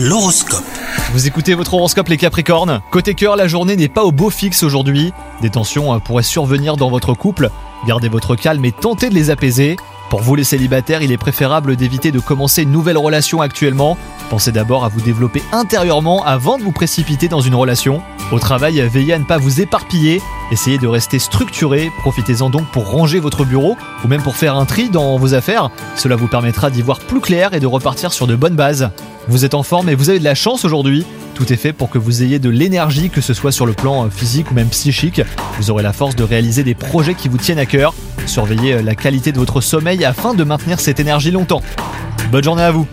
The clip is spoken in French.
L'horoscope. Vous écoutez votre horoscope les Capricornes Côté cœur, la journée n'est pas au beau fixe aujourd'hui. Des tensions euh, pourraient survenir dans votre couple. Gardez votre calme et tentez de les apaiser. Pour vous les célibataires, il est préférable d'éviter de commencer une nouvelle relation actuellement. Pensez d'abord à vous développer intérieurement avant de vous précipiter dans une relation. Au travail, veillez à ne pas vous éparpiller. Essayez de rester structuré. Profitez-en donc pour ranger votre bureau ou même pour faire un tri dans vos affaires. Cela vous permettra d'y voir plus clair et de repartir sur de bonnes bases. Vous êtes en forme et vous avez de la chance aujourd'hui. Tout est fait pour que vous ayez de l'énergie, que ce soit sur le plan euh, physique ou même psychique. Vous aurez la force de réaliser des projets qui vous tiennent à cœur. Surveillez euh, la qualité de votre sommeil afin de maintenir cette énergie longtemps. Bonne journée à vous